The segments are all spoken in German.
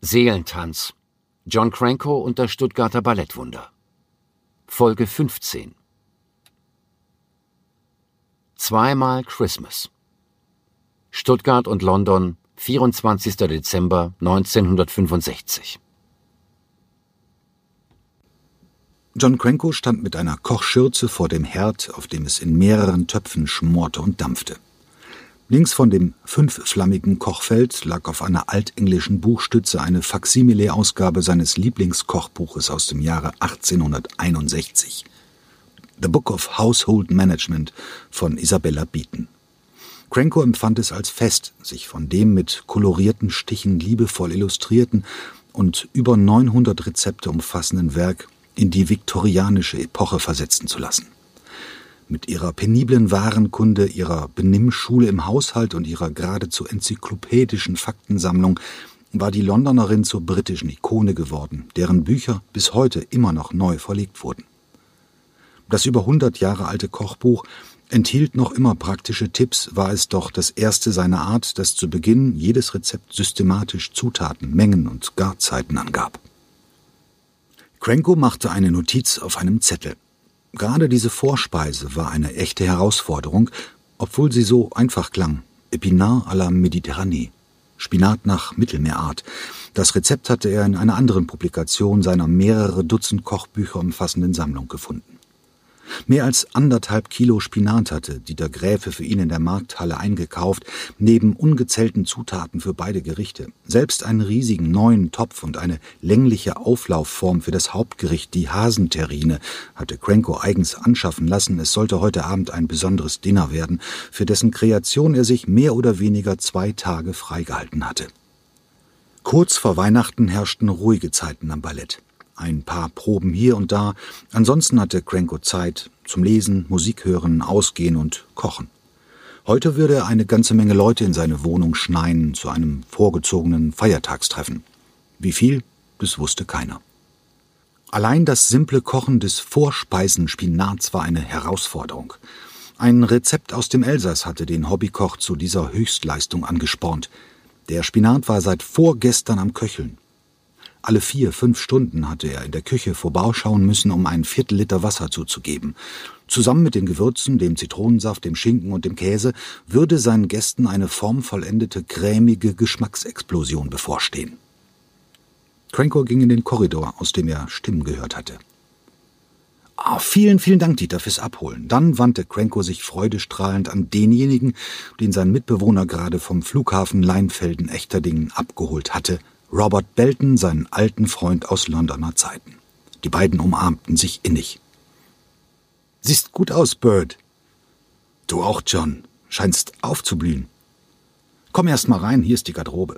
Seelentanz. John Cranko und das Stuttgarter Ballettwunder. Folge 15. Zweimal Christmas. Stuttgart und London, 24. Dezember 1965. John Cranko stand mit einer Kochschürze vor dem Herd, auf dem es in mehreren Töpfen schmorte und dampfte. Links von dem fünfflammigen Kochfeld lag auf einer altenglischen Buchstütze eine Faksimile-Ausgabe seines Lieblingskochbuches aus dem Jahre 1861. The Book of Household Management von Isabella Beaton. Cranko empfand es als fest, sich von dem mit kolorierten Stichen liebevoll illustrierten und über 900 Rezepte umfassenden Werk in die viktorianische Epoche versetzen zu lassen. Mit ihrer peniblen Warenkunde, ihrer Benimmschule im Haushalt und ihrer geradezu enzyklopädischen Faktensammlung war die Londonerin zur britischen Ikone geworden, deren Bücher bis heute immer noch neu verlegt wurden. Das über 100 Jahre alte Kochbuch enthielt noch immer praktische Tipps, war es doch das erste seiner Art, das zu Beginn jedes Rezept systematisch Zutaten, Mengen und Garzeiten angab. Cranko machte eine Notiz auf einem Zettel. Gerade diese Vorspeise war eine echte Herausforderung, obwohl sie so einfach klang. Epinard à la Méditerranée. Spinat nach Mittelmeerart. Das Rezept hatte er in einer anderen Publikation seiner mehrere Dutzend Kochbücher umfassenden Sammlung gefunden. Mehr als anderthalb Kilo Spinat hatte Dieter Gräfe für ihn in der Markthalle eingekauft, neben ungezählten Zutaten für beide Gerichte. Selbst einen riesigen neuen Topf und eine längliche Auflaufform für das Hauptgericht, die Hasenterrine, hatte Cranko eigens anschaffen lassen. Es sollte heute Abend ein besonderes Dinner werden, für dessen Kreation er sich mehr oder weniger zwei Tage freigehalten hatte. Kurz vor Weihnachten herrschten ruhige Zeiten am Ballett ein paar Proben hier und da. Ansonsten hatte Cranko Zeit zum Lesen, Musik hören, Ausgehen und Kochen. Heute würde er eine ganze Menge Leute in seine Wohnung schneien zu einem vorgezogenen Feiertagstreffen. Wie viel, das wusste keiner. Allein das simple Kochen des Vorspeisenspinats war eine Herausforderung. Ein Rezept aus dem Elsass hatte den Hobbykoch zu dieser Höchstleistung angespornt. Der Spinat war seit vorgestern am Köcheln. Alle vier, fünf Stunden hatte er in der Küche vorbauschauen müssen, um ein Viertel Liter Wasser zuzugeben. Zusammen mit den Gewürzen, dem Zitronensaft, dem Schinken und dem Käse würde seinen Gästen eine formvollendete, cremige Geschmacksexplosion bevorstehen. Cranko ging in den Korridor, aus dem er Stimmen gehört hatte. Oh, vielen, vielen Dank, Dieter, fürs Abholen. Dann wandte Cranko sich freudestrahlend an denjenigen, den sein Mitbewohner gerade vom Flughafen Leinfelden-Echterdingen abgeholt hatte Robert Belton, seinen alten Freund aus Londoner Zeiten. Die beiden umarmten sich innig. Siehst gut aus, Bird. Du auch, John. Scheinst aufzublühen. Komm erst mal rein, hier ist die Garderobe.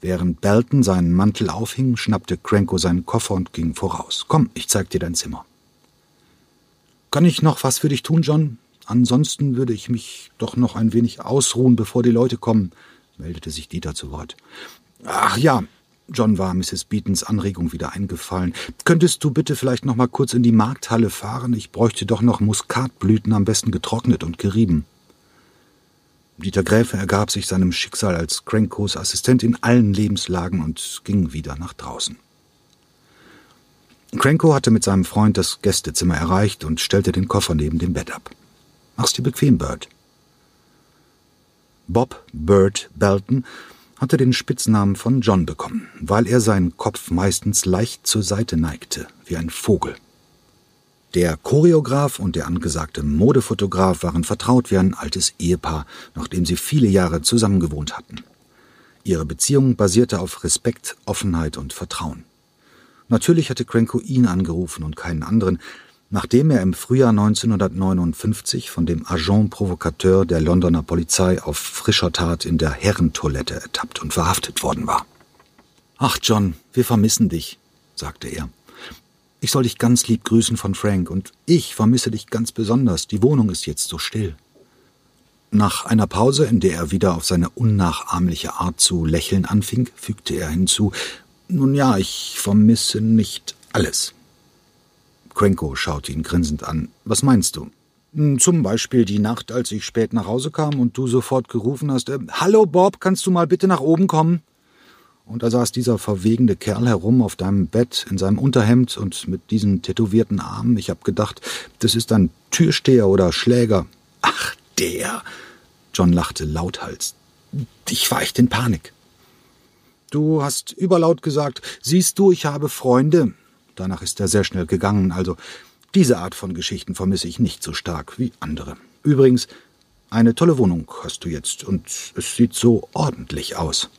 Während Belton seinen Mantel aufhing, schnappte Cranko seinen Koffer und ging voraus. Komm, ich zeig dir dein Zimmer. Kann ich noch was für dich tun, John? Ansonsten würde ich mich doch noch ein wenig ausruhen, bevor die Leute kommen, meldete sich Dieter zu Wort. Ach ja, John war Mrs. Beatons Anregung wieder eingefallen. Könntest du bitte vielleicht noch mal kurz in die Markthalle fahren? Ich bräuchte doch noch Muskatblüten, am besten getrocknet und gerieben. Dieter Gräfe ergab sich seinem Schicksal als Crankos Assistent in allen Lebenslagen und ging wieder nach draußen. Cranko hatte mit seinem Freund das Gästezimmer erreicht und stellte den Koffer neben dem Bett ab. Mach's dir bequem, Bird. Bob Bird Belton hatte den Spitznamen von John bekommen, weil er seinen Kopf meistens leicht zur Seite neigte, wie ein Vogel. Der Choreograf und der angesagte Modefotograf waren vertraut wie ein altes Ehepaar, nachdem sie viele Jahre zusammengewohnt hatten. Ihre Beziehung basierte auf Respekt, Offenheit und Vertrauen. Natürlich hatte Cranko ihn angerufen und keinen anderen, Nachdem er im Frühjahr 1959 von dem Agent Provocateur der Londoner Polizei auf frischer Tat in der Herrentoilette ertappt und verhaftet worden war. Ach, John, wir vermissen dich, sagte er. Ich soll dich ganz lieb grüßen von Frank, und ich vermisse dich ganz besonders. Die Wohnung ist jetzt so still. Nach einer Pause, in der er wieder auf seine unnachahmliche Art zu lächeln anfing, fügte er hinzu Nun ja, ich vermisse nicht alles. Cranko schaute ihn grinsend an. Was meinst du? Hm, zum Beispiel die Nacht, als ich spät nach Hause kam und du sofort gerufen hast, äh, Hallo Bob, kannst du mal bitte nach oben kommen? Und da saß dieser verwegende Kerl herum auf deinem Bett in seinem Unterhemd und mit diesen tätowierten Armen. Ich hab gedacht, das ist ein Türsteher oder Schläger. Ach, der. John lachte lauthals. Ich war echt in Panik. Du hast überlaut gesagt, siehst du, ich habe Freunde. Danach ist er sehr schnell gegangen, also diese Art von Geschichten vermisse ich nicht so stark wie andere. Übrigens, eine tolle Wohnung hast du jetzt und es sieht so ordentlich aus.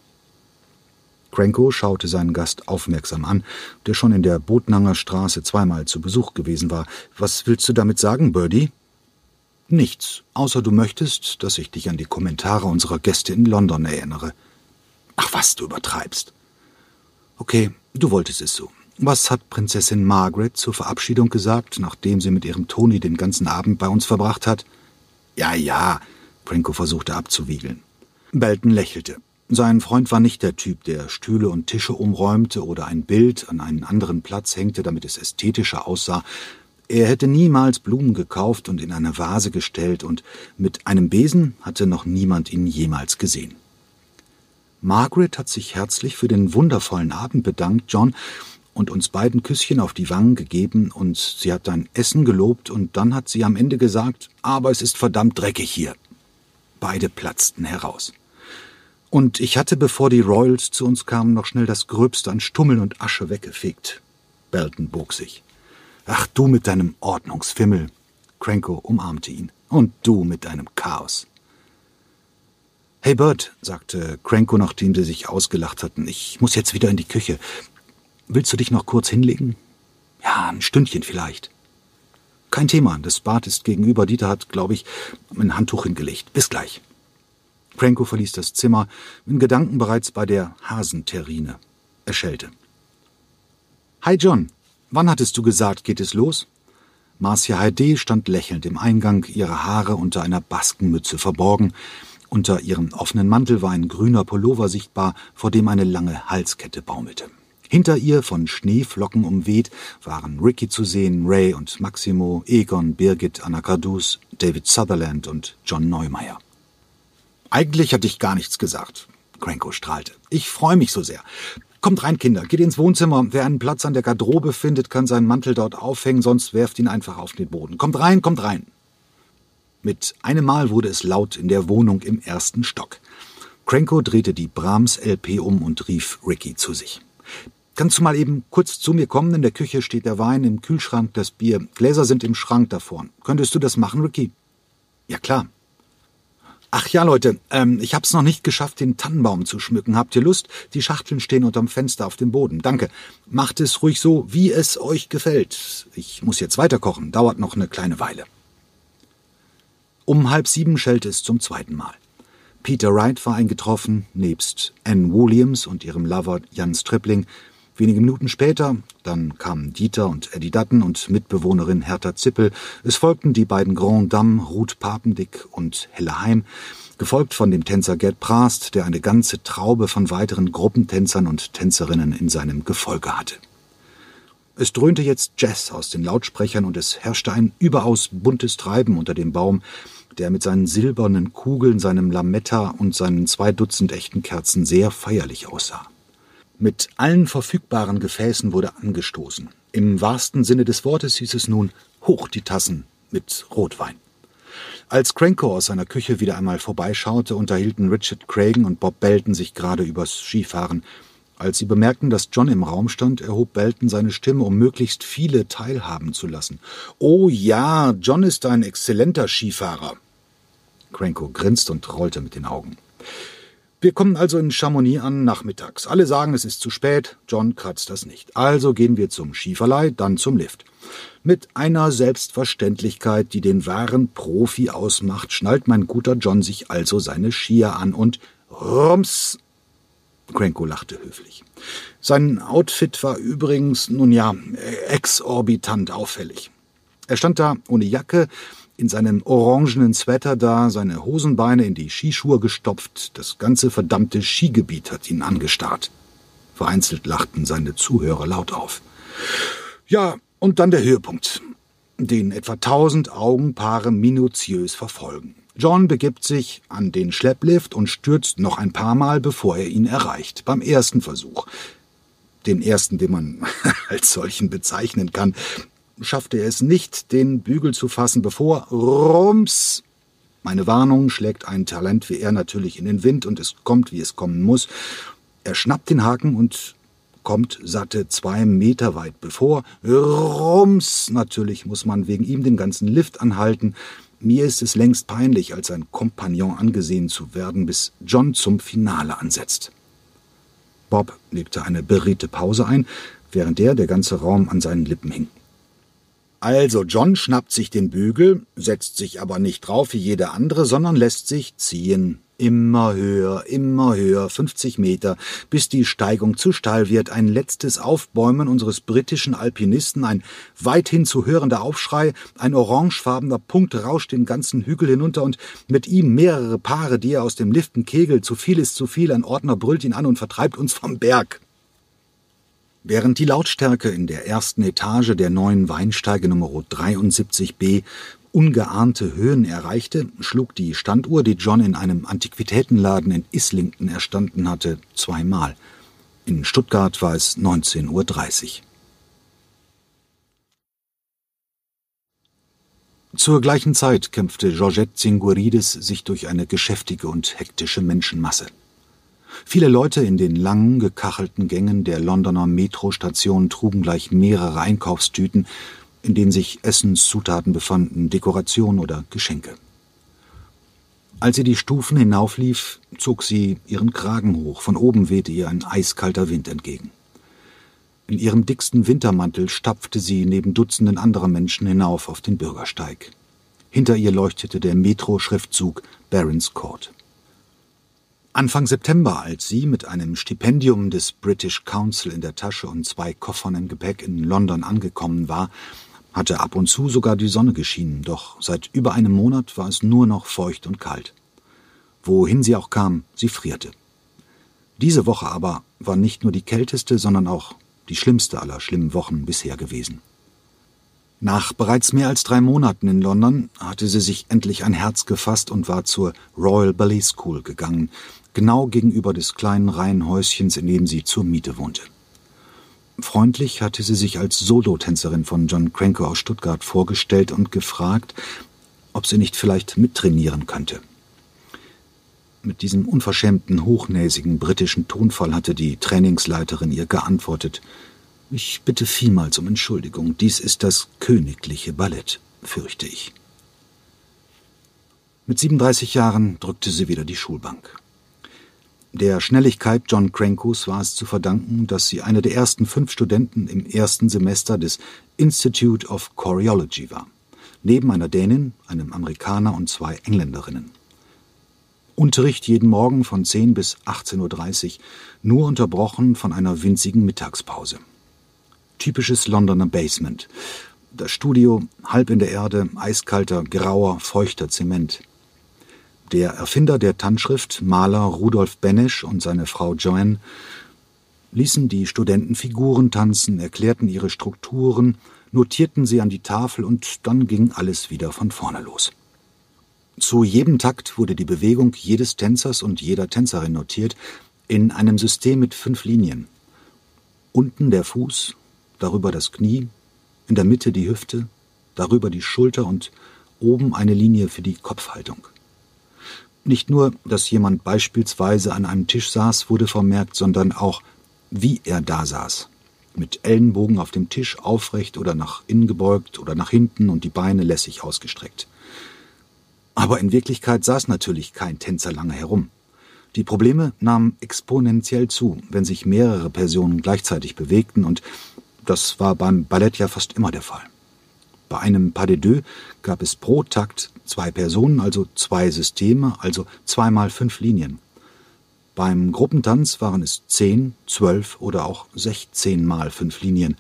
Cranko schaute seinen Gast aufmerksam an, der schon in der Botnanger Straße zweimal zu Besuch gewesen war. Was willst du damit sagen, Birdie? Nichts, außer du möchtest, dass ich dich an die Kommentare unserer Gäste in London erinnere. Ach was, du übertreibst. Okay, du wolltest es so. Was hat Prinzessin Margaret zur Verabschiedung gesagt, nachdem sie mit ihrem Toni den ganzen Abend bei uns verbracht hat? Ja, ja, Prinko versuchte abzuwiegeln. Belton lächelte. Sein Freund war nicht der Typ, der Stühle und Tische umräumte oder ein Bild an einen anderen Platz hängte, damit es ästhetischer aussah. Er hätte niemals Blumen gekauft und in eine Vase gestellt, und mit einem Besen hatte noch niemand ihn jemals gesehen. Margaret hat sich herzlich für den wundervollen Abend bedankt, John, und uns beiden Küsschen auf die Wangen gegeben und sie hat dein Essen gelobt und dann hat sie am Ende gesagt, aber es ist verdammt dreckig hier. Beide platzten heraus. Und ich hatte, bevor die Royals zu uns kamen, noch schnell das Gröbste an Stummel und Asche weggefegt. Belton bog sich. Ach, du mit deinem Ordnungsfimmel. Cranko umarmte ihn. Und du mit deinem Chaos. Hey Bert, sagte Cranko, nachdem sie sich ausgelacht hatten, ich muss jetzt wieder in die Küche. Willst du dich noch kurz hinlegen? Ja, ein Stündchen vielleicht. Kein Thema, das Bad ist gegenüber. Dieter hat, glaube ich, ein Handtuch hingelegt. Bis gleich. Cranko verließ das Zimmer, in Gedanken bereits bei der Hasenterrine. Er schellte. Hi John, wann hattest du gesagt, geht es los? Marcia Heide stand lächelnd im Eingang, ihre Haare unter einer Baskenmütze verborgen. Unter ihrem offenen Mantel war ein grüner Pullover sichtbar, vor dem eine lange Halskette baumelte. Hinter ihr, von Schneeflocken umweht, waren Ricky zu sehen, Ray und Maximo, Egon, Birgit, Anna Cardus, David Sutherland und John Neumeier. Eigentlich hatte ich gar nichts gesagt. Cranko strahlte. Ich freue mich so sehr. Kommt rein, Kinder, geht ins Wohnzimmer. Wer einen Platz an der Garderobe findet, kann seinen Mantel dort aufhängen, sonst werft ihn einfach auf den Boden. Kommt rein, kommt rein. Mit einem Mal wurde es laut in der Wohnung im ersten Stock. Cranko drehte die Brahms-LP um und rief Ricky zu sich. Kannst du mal eben kurz zu mir kommen? In der Küche steht der Wein, im Kühlschrank das Bier. Gläser sind im Schrank davor. Könntest du das machen, Ricky? Ja, klar. Ach ja, Leute, ähm, ich hab's noch nicht geschafft, den Tannenbaum zu schmücken. Habt ihr Lust? Die Schachteln stehen unterm Fenster auf dem Boden. Danke. Macht es ruhig so, wie es euch gefällt. Ich muss jetzt weiterkochen. Dauert noch eine kleine Weile. Um halb sieben schellte es zum zweiten Mal. Peter Wright war eingetroffen, nebst Anne Williams und ihrem Lover Jan Stripling, Wenige Minuten später, dann kamen Dieter und Eddie Dutton und Mitbewohnerin Hertha Zippel. Es folgten die beiden Grand Dames Ruth Papendick und Helle Heim, gefolgt von dem Tänzer Gerd Prast, der eine ganze Traube von weiteren Gruppentänzern und Tänzerinnen in seinem Gefolge hatte. Es dröhnte jetzt Jazz aus den Lautsprechern und es herrschte ein überaus buntes Treiben unter dem Baum, der mit seinen silbernen Kugeln, seinem Lametta und seinen zwei Dutzend echten Kerzen sehr feierlich aussah. Mit allen verfügbaren Gefäßen wurde angestoßen. Im wahrsten Sinne des Wortes hieß es nun hoch die Tassen mit Rotwein. Als Cranko aus seiner Küche wieder einmal vorbeischaute, unterhielten Richard Cragen und Bob Belton sich gerade übers Skifahren. Als sie bemerkten, dass John im Raum stand, erhob Belton seine Stimme, um möglichst viele teilhaben zu lassen. Oh ja, John ist ein exzellenter Skifahrer. Cranko grinste und rollte mit den Augen. Wir kommen also in Chamonix an nachmittags. Alle sagen, es ist zu spät. John kratzt das nicht. Also gehen wir zum Skiverleih, dann zum Lift. Mit einer Selbstverständlichkeit, die den wahren Profi ausmacht, schnallt mein guter John sich also seine Skier an und rums. Cranko lachte höflich. Sein Outfit war übrigens, nun ja, exorbitant auffällig. Er stand da ohne Jacke, in seinem orangenen Sweater da, seine Hosenbeine in die Skischuhe gestopft, das ganze verdammte Skigebiet hat ihn angestarrt. Vereinzelt lachten seine Zuhörer laut auf. Ja, und dann der Höhepunkt, den etwa tausend Augenpaare minutiös verfolgen. John begibt sich an den Schlepplift und stürzt noch ein paar Mal, bevor er ihn erreicht. Beim ersten Versuch. Den ersten, den man als solchen bezeichnen kann, schaffte er es nicht, den Bügel zu fassen, bevor Rums. Meine Warnung schlägt ein Talent wie er natürlich in den Wind und es kommt, wie es kommen muss. Er schnappt den Haken und kommt satte zwei Meter weit bevor. Rums! Natürlich muss man wegen ihm den ganzen Lift anhalten. Mir ist es längst peinlich, als ein Kompagnon angesehen zu werden, bis John zum Finale ansetzt. Bob legte eine beredte Pause ein, während der der ganze Raum an seinen Lippen hing. Also John schnappt sich den Bügel, setzt sich aber nicht drauf wie jeder andere, sondern lässt sich ziehen. Immer höher, immer höher, 50 Meter, bis die Steigung zu steil wird. Ein letztes Aufbäumen unseres britischen Alpinisten, ein weithin zu hörender Aufschrei, ein orangefarbener Punkt rauscht den ganzen Hügel hinunter und mit ihm mehrere Paare, die er aus dem Liften kegelt. Zu viel ist zu viel, ein Ordner brüllt ihn an und vertreibt uns vom Berg. Während die Lautstärke in der ersten Etage der neuen Weinsteige Nummer 73b ungeahnte Höhen erreichte, schlug die Standuhr, die John in einem Antiquitätenladen in Islington erstanden hatte, zweimal. In Stuttgart war es 19.30 Uhr. Zur gleichen Zeit kämpfte Georgette Zinguridis sich durch eine geschäftige und hektische Menschenmasse. Viele Leute in den langen, gekachelten Gängen der Londoner Metrostation trugen gleich mehrere Einkaufstüten in denen sich Essenszutaten befanden, Dekoration oder Geschenke. Als sie die Stufen hinauflief, zog sie ihren Kragen hoch, von oben wehte ihr ein eiskalter Wind entgegen. In ihrem dicksten Wintermantel stapfte sie neben Dutzenden anderer Menschen hinauf auf den Bürgersteig. Hinter ihr leuchtete der Metro-Schriftzug Barons Court. Anfang September, als sie mit einem Stipendium des British Council in der Tasche und zwei Koffern im Gepäck in London angekommen war, hatte ab und zu sogar die Sonne geschienen, doch seit über einem Monat war es nur noch feucht und kalt. Wohin sie auch kam, sie frierte. Diese Woche aber war nicht nur die kälteste, sondern auch die schlimmste aller schlimmen Wochen bisher gewesen. Nach bereits mehr als drei Monaten in London hatte sie sich endlich ein Herz gefasst und war zur Royal Ballet School gegangen, genau gegenüber des kleinen Reihenhäuschens, in dem sie zur Miete wohnte. Freundlich hatte sie sich als Solotänzerin von John Cranko aus Stuttgart vorgestellt und gefragt, ob sie nicht vielleicht mittrainieren könnte. Mit diesem unverschämten, hochnäsigen britischen Tonfall hatte die Trainingsleiterin ihr geantwortet Ich bitte vielmals um Entschuldigung, dies ist das königliche Ballett, fürchte ich. Mit 37 Jahren drückte sie wieder die Schulbank. Der Schnelligkeit John Crankos war es zu verdanken, dass sie eine der ersten fünf Studenten im ersten Semester des Institute of Choreology war, neben einer Dänin, einem Amerikaner und zwei Engländerinnen. Unterricht jeden Morgen von 10 bis 18.30 Uhr, nur unterbrochen von einer winzigen Mittagspause. Typisches Londoner Basement. Das Studio halb in der Erde, eiskalter, grauer, feuchter Zement. Der Erfinder der Tanzschrift, Maler Rudolf Benesch und seine Frau Joanne, ließen die Studenten Figuren tanzen, erklärten ihre Strukturen, notierten sie an die Tafel und dann ging alles wieder von vorne los. Zu jedem Takt wurde die Bewegung jedes Tänzers und jeder Tänzerin notiert, in einem System mit fünf Linien. Unten der Fuß, darüber das Knie, in der Mitte die Hüfte, darüber die Schulter und oben eine Linie für die Kopfhaltung. Nicht nur, dass jemand beispielsweise an einem Tisch saß, wurde vermerkt, sondern auch, wie er da saß. Mit Ellenbogen auf dem Tisch aufrecht oder nach innen gebeugt oder nach hinten und die Beine lässig ausgestreckt. Aber in Wirklichkeit saß natürlich kein Tänzer lange herum. Die Probleme nahmen exponentiell zu, wenn sich mehrere Personen gleichzeitig bewegten, und das war beim Ballett ja fast immer der Fall. Bei einem Pas de deux gab es pro Takt zwei Personen, also zwei Systeme, also zweimal fünf Linien. Beim Gruppentanz waren es zehn, zwölf oder auch sechzehn mal fünf Linien.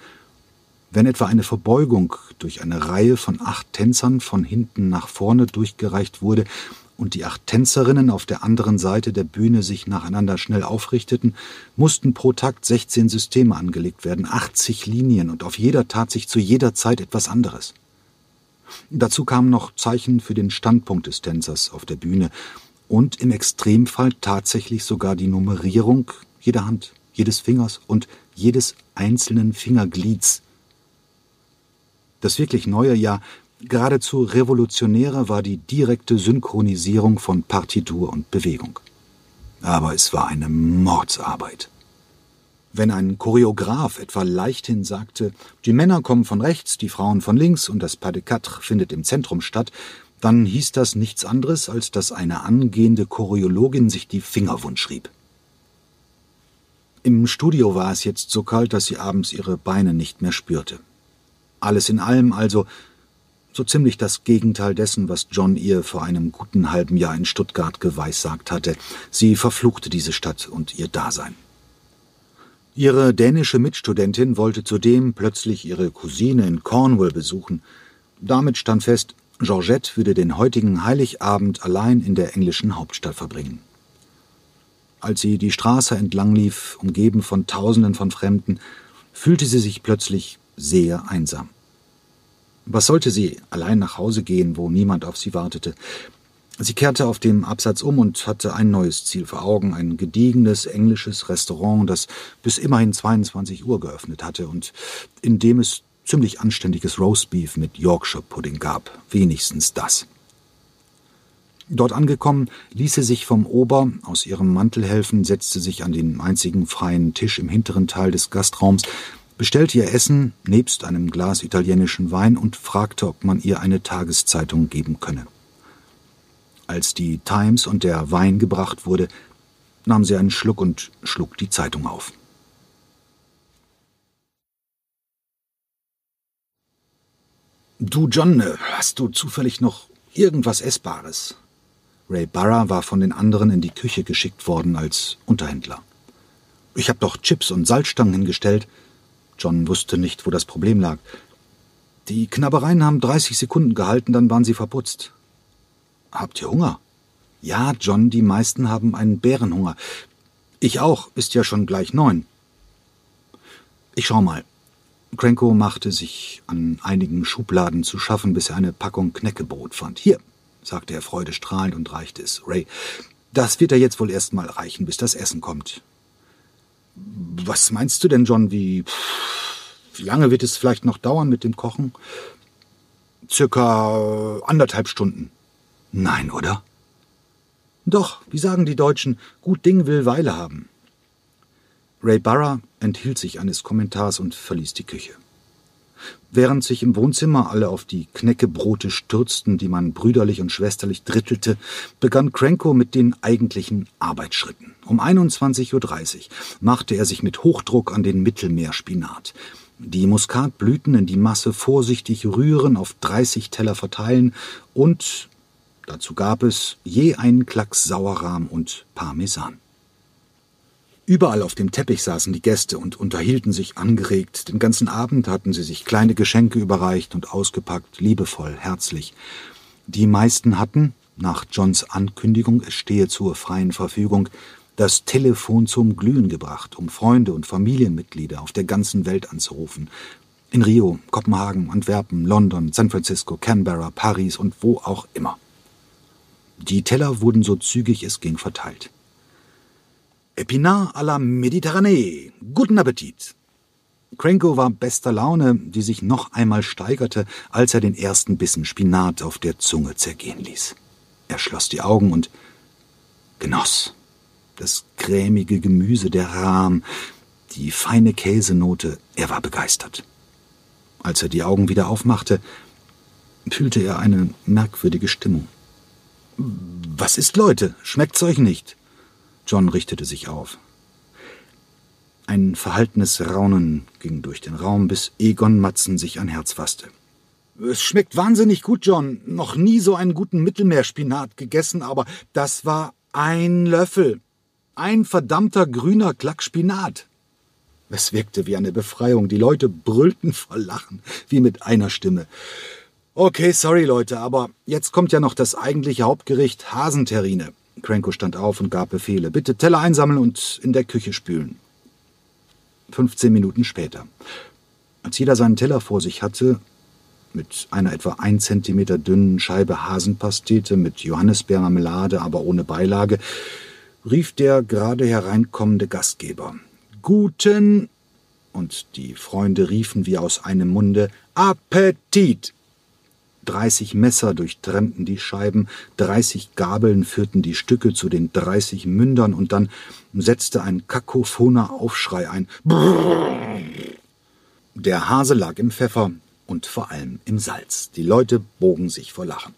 Wenn etwa eine Verbeugung durch eine Reihe von acht Tänzern von hinten nach vorne durchgereicht wurde und die acht Tänzerinnen auf der anderen Seite der Bühne sich nacheinander schnell aufrichteten, mussten pro Takt 16 Systeme angelegt werden, 80 Linien und auf jeder tat sich zu jeder Zeit etwas anderes. Dazu kamen noch Zeichen für den Standpunkt des Tänzers auf der Bühne und im Extremfall tatsächlich sogar die Nummerierung jeder Hand, jedes Fingers und jedes einzelnen Fingerglieds. Das wirklich neue, ja geradezu revolutionäre war die direkte Synchronisierung von Partitur und Bewegung. Aber es war eine Mordsarbeit. Wenn ein Choreograf etwa leichthin sagte, die Männer kommen von rechts, die Frauen von links und das Pas de Quatre findet im Zentrum statt, dann hieß das nichts anderes, als dass eine angehende Choreologin sich die Finger wund schrieb. Im Studio war es jetzt so kalt, dass sie abends ihre Beine nicht mehr spürte. Alles in allem also so ziemlich das Gegenteil dessen, was John ihr vor einem guten halben Jahr in Stuttgart geweissagt hatte. Sie verfluchte diese Stadt und ihr Dasein. Ihre dänische Mitstudentin wollte zudem plötzlich ihre Cousine in Cornwall besuchen. Damit stand fest, Georgette würde den heutigen Heiligabend allein in der englischen Hauptstadt verbringen. Als sie die Straße entlang lief, umgeben von Tausenden von Fremden, fühlte sie sich plötzlich sehr einsam. Was sollte sie allein nach Hause gehen, wo niemand auf sie wartete? Sie kehrte auf dem Absatz um und hatte ein neues Ziel vor Augen, ein gediegenes englisches Restaurant, das bis immerhin 22 Uhr geöffnet hatte und in dem es ziemlich anständiges Roastbeef mit Yorkshire Pudding gab, wenigstens das. Dort angekommen, ließ sie sich vom Ober aus ihrem Mantel helfen, setzte sich an den einzigen freien Tisch im hinteren Teil des Gastraums, bestellte ihr Essen nebst einem Glas italienischen Wein und fragte, ob man ihr eine Tageszeitung geben könne. Als die Times und der Wein gebracht wurde, nahm sie einen Schluck und schlug die Zeitung auf. Du, John, hast du zufällig noch irgendwas Essbares? Ray Barra war von den anderen in die Küche geschickt worden als Unterhändler. Ich hab doch Chips und Salzstangen hingestellt. John wusste nicht, wo das Problem lag. Die Knabbereien haben 30 Sekunden gehalten, dann waren sie verputzt. Habt ihr Hunger? Ja, John, die meisten haben einen Bärenhunger. Ich auch, ist ja schon gleich neun. Ich schau mal. Cranko machte sich an einigen Schubladen zu schaffen, bis er eine Packung Knäckebrot fand. Hier, sagte er freudestrahlend und reichte es Ray. Das wird er jetzt wohl erst mal reichen, bis das Essen kommt. Was meinst du denn, John? Wie, wie lange wird es vielleicht noch dauern mit dem Kochen? Circa anderthalb Stunden. Nein, oder? Doch, wie sagen die Deutschen, gut Ding will Weile haben. Ray Barra enthielt sich eines Kommentars und verließ die Küche. Während sich im Wohnzimmer alle auf die Knäckebrote stürzten, die man brüderlich und schwesterlich drittelte, begann Cranko mit den eigentlichen Arbeitsschritten. Um 21.30 Uhr machte er sich mit Hochdruck an den Mittelmeerspinat. Die Muskatblüten in die Masse vorsichtig rühren, auf 30 Teller verteilen und dazu gab es je einen Klacks Sauerrahm und Parmesan. Überall auf dem Teppich saßen die Gäste und unterhielten sich angeregt. Den ganzen Abend hatten sie sich kleine Geschenke überreicht und ausgepackt, liebevoll, herzlich. Die meisten hatten, nach Johns Ankündigung, es stehe zur freien Verfügung, das Telefon zum Glühen gebracht, um Freunde und Familienmitglieder auf der ganzen Welt anzurufen. In Rio, Kopenhagen, Antwerpen, London, San Francisco, Canberra, Paris und wo auch immer. Die Teller wurden so zügig es ging verteilt. Epinard à la Méditerranée. Guten Appetit! Cranko war bester Laune, die sich noch einmal steigerte, als er den ersten Bissen Spinat auf der Zunge zergehen ließ. Er schloss die Augen und genoss. Das cremige Gemüse, der Rahm, die feine Käsenote, er war begeistert. Als er die Augen wieder aufmachte, fühlte er eine merkwürdige Stimmung. Was ist, Leute? Schmeckt's euch nicht? John richtete sich auf. Ein verhaltenes Raunen ging durch den Raum, bis Egon Matzen sich ein Herz fasste. Es schmeckt wahnsinnig gut, John. Noch nie so einen guten Mittelmeerspinat gegessen, aber das war ein Löffel. Ein verdammter grüner Klack Spinat. Es wirkte wie eine Befreiung. Die Leute brüllten vor Lachen, wie mit einer Stimme. Okay, sorry Leute, aber jetzt kommt ja noch das eigentliche Hauptgericht Hasenterrine. Cranko stand auf und gab Befehle. Bitte Teller einsammeln und in der Küche spülen. 15 Minuten später. Als jeder seinen Teller vor sich hatte, mit einer etwa ein Zentimeter dünnen Scheibe Hasenpastete mit Johannisbeermarmelade, aber ohne Beilage, rief der gerade hereinkommende Gastgeber. Guten und die Freunde riefen wie aus einem Munde Appetit. Dreißig Messer durchtrennten die Scheiben, dreißig Gabeln führten die Stücke zu den dreißig Mündern und dann setzte ein kakophoner Aufschrei ein. Der Hase lag im Pfeffer und vor allem im Salz. Die Leute bogen sich vor Lachen.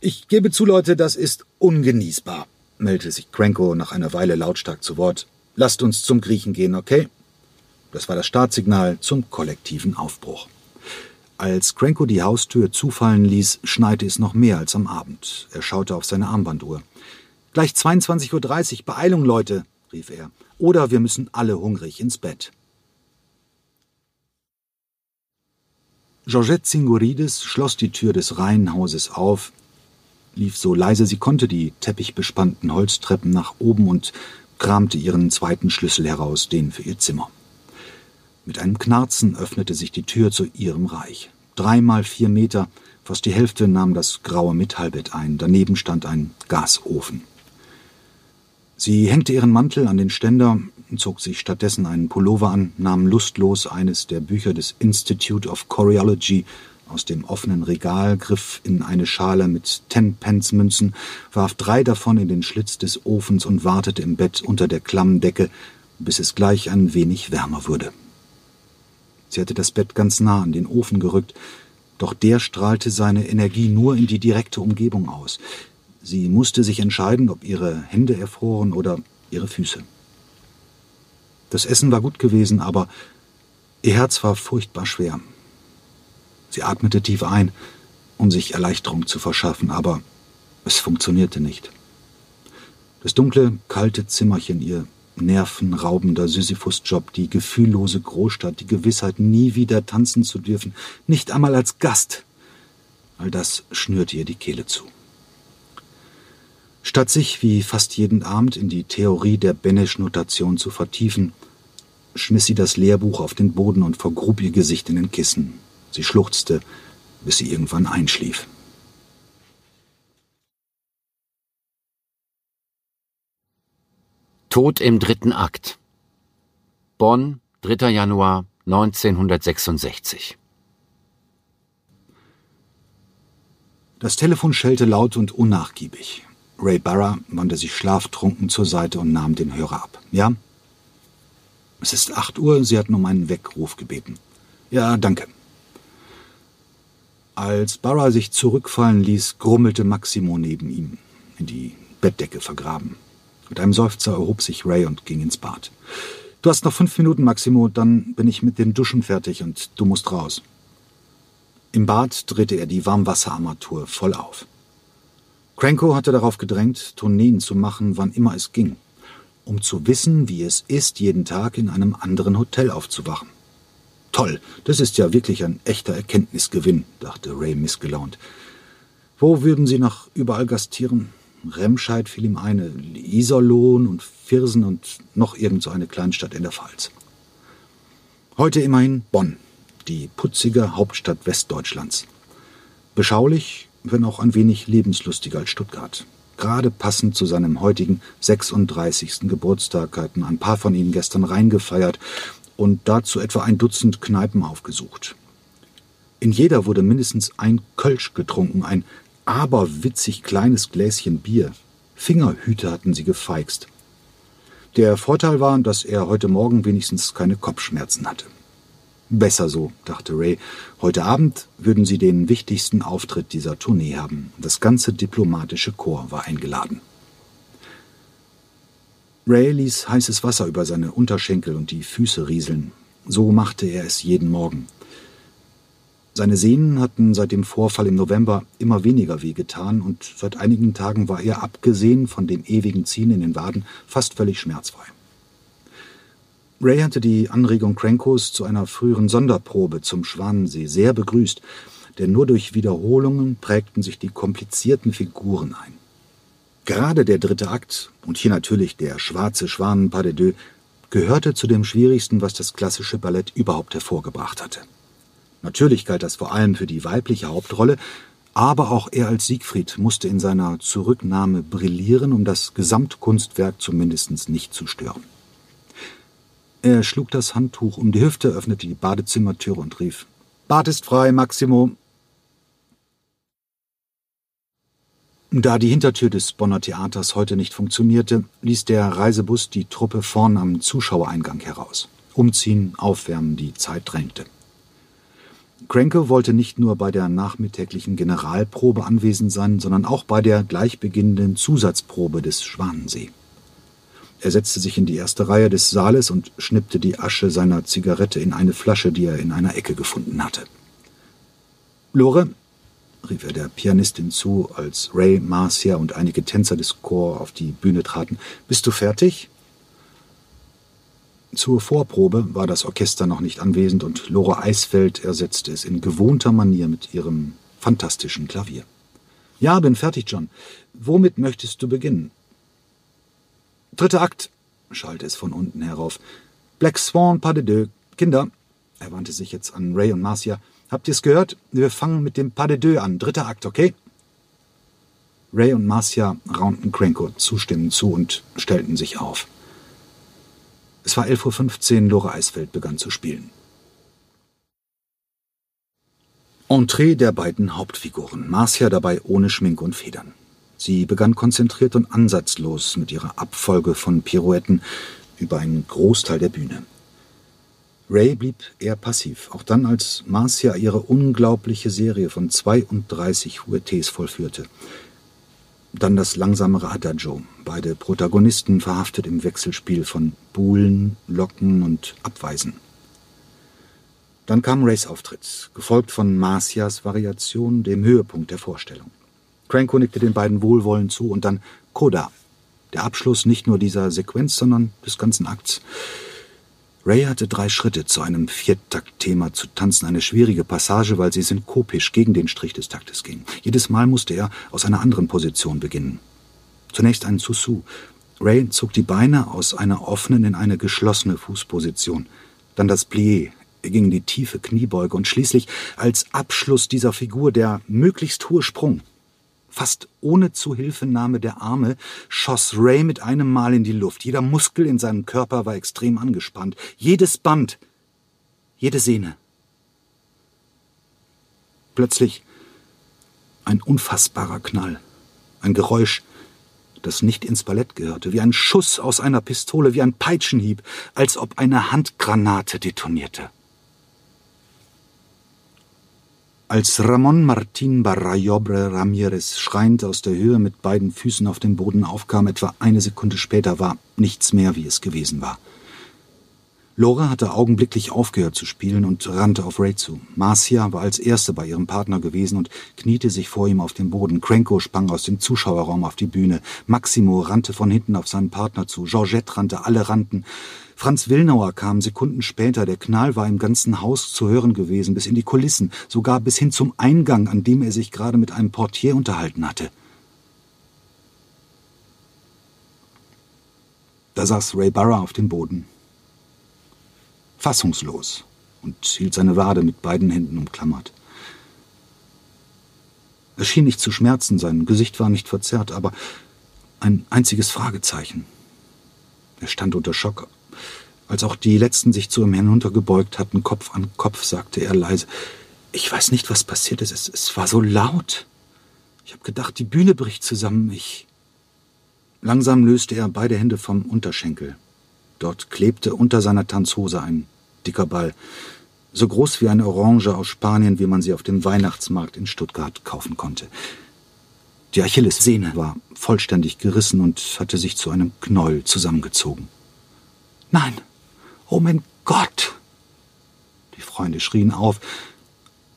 Ich gebe zu, Leute, das ist ungenießbar, meldete sich Cranko nach einer Weile lautstark zu Wort. Lasst uns zum Griechen gehen, okay? Das war das Startsignal zum kollektiven Aufbruch. Als Cranko die Haustür zufallen ließ, schneite es noch mehr als am Abend. Er schaute auf seine Armbanduhr. Gleich 22.30 Uhr, Beeilung, Leute, rief er. Oder wir müssen alle hungrig ins Bett. Georgette Zingurides schloss die Tür des Reihenhauses auf, lief so leise sie konnte die teppichbespannten Holztreppen nach oben und kramte ihren zweiten Schlüssel heraus, den für ihr Zimmer. Mit einem Knarzen öffnete sich die Tür zu ihrem Reich. Dreimal vier Meter, fast die Hälfte nahm das graue Metallbett ein. Daneben stand ein Gasofen. Sie hängte ihren Mantel an den Ständer, zog sich stattdessen einen Pullover an, nahm lustlos eines der Bücher des Institute of Choreology aus dem offenen Regal, griff in eine Schale mit Ten-Pence-Münzen, warf drei davon in den Schlitz des Ofens und wartete im Bett unter der klammen Decke, bis es gleich ein wenig wärmer wurde. Sie hatte das Bett ganz nah an den Ofen gerückt, doch der strahlte seine Energie nur in die direkte Umgebung aus. Sie musste sich entscheiden, ob ihre Hände erfroren oder ihre Füße. Das Essen war gut gewesen, aber ihr Herz war furchtbar schwer. Sie atmete tief ein, um sich Erleichterung zu verschaffen, aber es funktionierte nicht. Das dunkle, kalte Zimmerchen, ihr nervenraubender Sisyphus-Job, die gefühllose Großstadt, die Gewissheit, nie wieder tanzen zu dürfen, nicht einmal als Gast. All das schnürte ihr die Kehle zu. Statt sich wie fast jeden Abend in die Theorie der Benesch-Notation zu vertiefen, schmiss sie das Lehrbuch auf den Boden und vergrub ihr Gesicht in den Kissen. Sie schluchzte, bis sie irgendwann einschlief. Tod im dritten Akt. Bonn, 3. Januar 1966. Das Telefon schellte laut und unnachgiebig. Ray Barra wandte sich schlaftrunken zur Seite und nahm den Hörer ab. Ja? Es ist acht Uhr, Sie hatten um einen Weckruf gebeten. Ja, danke. Als Barra sich zurückfallen ließ, grummelte Maximo neben ihm, in die Bettdecke vergraben. Mit einem Seufzer erhob sich Ray und ging ins Bad. Du hast noch fünf Minuten, Maximo, dann bin ich mit den Duschen fertig und du musst raus. Im Bad drehte er die Warmwasserarmatur voll auf. Cranko hatte darauf gedrängt, Tourneen zu machen, wann immer es ging, um zu wissen, wie es ist, jeden Tag in einem anderen Hotel aufzuwachen. Toll, das ist ja wirklich ein echter Erkenntnisgewinn, dachte Ray missgelaunt. Wo würden Sie noch überall gastieren? Remscheid fiel ihm eine, Iserlohn und Viersen und noch irgend so eine Kleinstadt in der Pfalz. Heute immerhin Bonn, die putzige Hauptstadt Westdeutschlands. Beschaulich, wenn auch ein wenig lebenslustiger als Stuttgart. Gerade passend zu seinem heutigen 36. Geburtstag hatten ein paar von ihnen gestern reingefeiert und dazu etwa ein Dutzend Kneipen aufgesucht. In jeder wurde mindestens ein Kölsch getrunken, ein aberwitzig kleines Gläschen Bier. Fingerhüte hatten sie gefeixt. Der Vorteil war, dass er heute Morgen wenigstens keine Kopfschmerzen hatte. Besser so, dachte Ray. Heute Abend würden sie den wichtigsten Auftritt dieser Tournee haben. Das ganze diplomatische Chor war eingeladen. Ray ließ heißes Wasser über seine Unterschenkel und die Füße rieseln. So machte er es jeden Morgen. Seine Sehnen hatten seit dem Vorfall im November immer weniger wehgetan und seit einigen Tagen war er, abgesehen von dem ewigen Ziehen in den Waden, fast völlig schmerzfrei. Ray hatte die Anregung Crankos zu einer früheren Sonderprobe zum Schwanensee sehr begrüßt, denn nur durch Wiederholungen prägten sich die komplizierten Figuren ein. Gerade der dritte Akt und hier natürlich der schwarze Schwanen Pas de Deux gehörte zu dem schwierigsten, was das klassische Ballett überhaupt hervorgebracht hatte. Natürlich galt das vor allem für die weibliche Hauptrolle, aber auch er als Siegfried musste in seiner Zurücknahme brillieren, um das Gesamtkunstwerk zumindest nicht zu stören. Er schlug das Handtuch um die Hüfte, öffnete die Badezimmertüre und rief Bad ist frei, Maximo. Da die Hintertür des Bonner Theaters heute nicht funktionierte, ließ der Reisebus die Truppe vorn am Zuschauereingang heraus. Umziehen, aufwärmen, die Zeit drängte. Cranke wollte nicht nur bei der nachmittäglichen Generalprobe anwesend sein, sondern auch bei der gleich beginnenden Zusatzprobe des Schwanensee. Er setzte sich in die erste Reihe des Saales und schnippte die Asche seiner Zigarette in eine Flasche, die er in einer Ecke gefunden hatte. Lore, rief er der Pianistin zu, als Ray, Marcia und einige Tänzer des Chor auf die Bühne traten. Bist du fertig? Zur Vorprobe war das Orchester noch nicht anwesend und Lore Eisfeld ersetzte es in gewohnter Manier mit ihrem fantastischen Klavier. Ja, bin fertig, John. Womit möchtest du beginnen? Dritter Akt, schallte es von unten herauf. Black Swan, pas de deux. Kinder, er wandte sich jetzt an Ray und Marcia, habt ihr's gehört? Wir fangen mit dem pas de deux an. Dritter Akt, okay? Ray und Marcia raunten Cranko zustimmend zu und stellten sich auf. Es war 11.15 Uhr, Lore Eisfeld begann zu spielen. Entree der beiden Hauptfiguren, Marcia dabei ohne Schmink und Federn. Sie begann konzentriert und ansatzlos mit ihrer Abfolge von Pirouetten über einen Großteil der Bühne. Ray blieb eher passiv, auch dann, als Marcia ihre unglaubliche Serie von 32 Huetés vollführte. Dann das langsamere Adagio, beide Protagonisten verhaftet im Wechselspiel von Buhlen, Locken und Abweisen. Dann kam Rays Auftritt, gefolgt von Marcias Variation, dem Höhepunkt der Vorstellung. Cranko nickte den beiden wohlwollend zu und dann Coda, der Abschluss nicht nur dieser Sequenz, sondern des ganzen Akts. Ray hatte drei Schritte zu einem Viertakt-Thema zu tanzen, eine schwierige Passage, weil sie synkopisch gegen den Strich des Taktes ging. Jedes Mal musste er aus einer anderen Position beginnen. Zunächst ein Susu. Ray zog die Beine aus einer offenen in eine geschlossene Fußposition. Dann das Plié. Ging in die tiefe Kniebeuge und schließlich als Abschluss dieser Figur der möglichst hohe Sprung. Fast ohne Zuhilfenahme der Arme schoss Ray mit einem Mal in die Luft. Jeder Muskel in seinem Körper war extrem angespannt. Jedes Band, jede Sehne. Plötzlich ein unfassbarer Knall. Ein Geräusch, das nicht ins Ballett gehörte, wie ein Schuss aus einer Pistole, wie ein Peitschenhieb, als ob eine Handgranate detonierte. Als Ramon Martin Barrayobre Ramirez schreiend aus der Höhe mit beiden Füßen auf den Boden aufkam, etwa eine Sekunde später, war nichts mehr, wie es gewesen war. Laura hatte augenblicklich aufgehört zu spielen und rannte auf Ray zu. Marcia war als erste bei ihrem Partner gewesen und kniete sich vor ihm auf den Boden. Cranko sprang aus dem Zuschauerraum auf die Bühne. Maximo rannte von hinten auf seinen Partner zu. Georgette rannte, alle rannten. Franz Willnauer kam Sekunden später. Der Knall war im ganzen Haus zu hören gewesen, bis in die Kulissen, sogar bis hin zum Eingang, an dem er sich gerade mit einem Portier unterhalten hatte. Da saß Ray Barra auf dem Boden. Fassungslos und hielt seine Wade mit beiden Händen umklammert. Es schien nicht zu schmerzen, sein Gesicht war nicht verzerrt, aber ein einziges Fragezeichen. Er stand unter Schock, als auch die letzten sich zu ihm hinuntergebeugt hatten, Kopf an Kopf, sagte er leise, ich weiß nicht, was passiert ist. Es, es war so laut. Ich habe gedacht, die Bühne bricht zusammen. Ich. Langsam löste er beide Hände vom Unterschenkel. Dort klebte unter seiner Tanzhose ein dicker Ball, so groß wie eine Orange aus Spanien, wie man sie auf dem Weihnachtsmarkt in Stuttgart kaufen konnte. Die Achillessehne war vollständig gerissen und hatte sich zu einem Knäuel zusammengezogen. Nein, Oh mein Gott! Die Freunde schrien auf.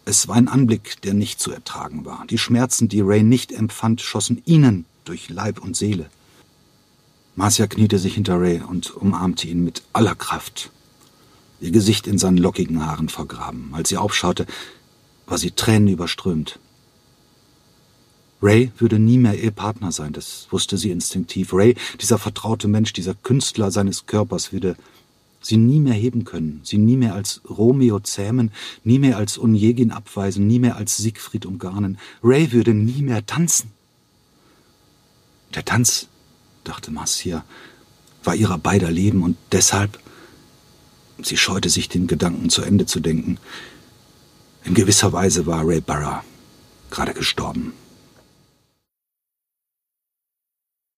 Es war ein Anblick, der nicht zu ertragen war. Die Schmerzen, die Ray nicht empfand, schossen ihnen durch Leib und Seele. Marcia kniete sich hinter Ray und umarmte ihn mit aller Kraft. Ihr Gesicht in seinen lockigen Haaren vergraben. Als sie aufschaute, war sie Tränen überströmt. Ray würde nie mehr ihr Partner sein, das wusste sie instinktiv. Ray, dieser vertraute Mensch, dieser Künstler seines Körpers, würde sie nie mehr heben können, sie nie mehr als Romeo zähmen, nie mehr als Onegin abweisen, nie mehr als Siegfried umgarnen. Ray würde nie mehr tanzen. Der Tanz, dachte Marcia, war ihrer beider Leben und deshalb, sie scheute sich den Gedanken zu Ende zu denken, in gewisser Weise war Ray Barra gerade gestorben.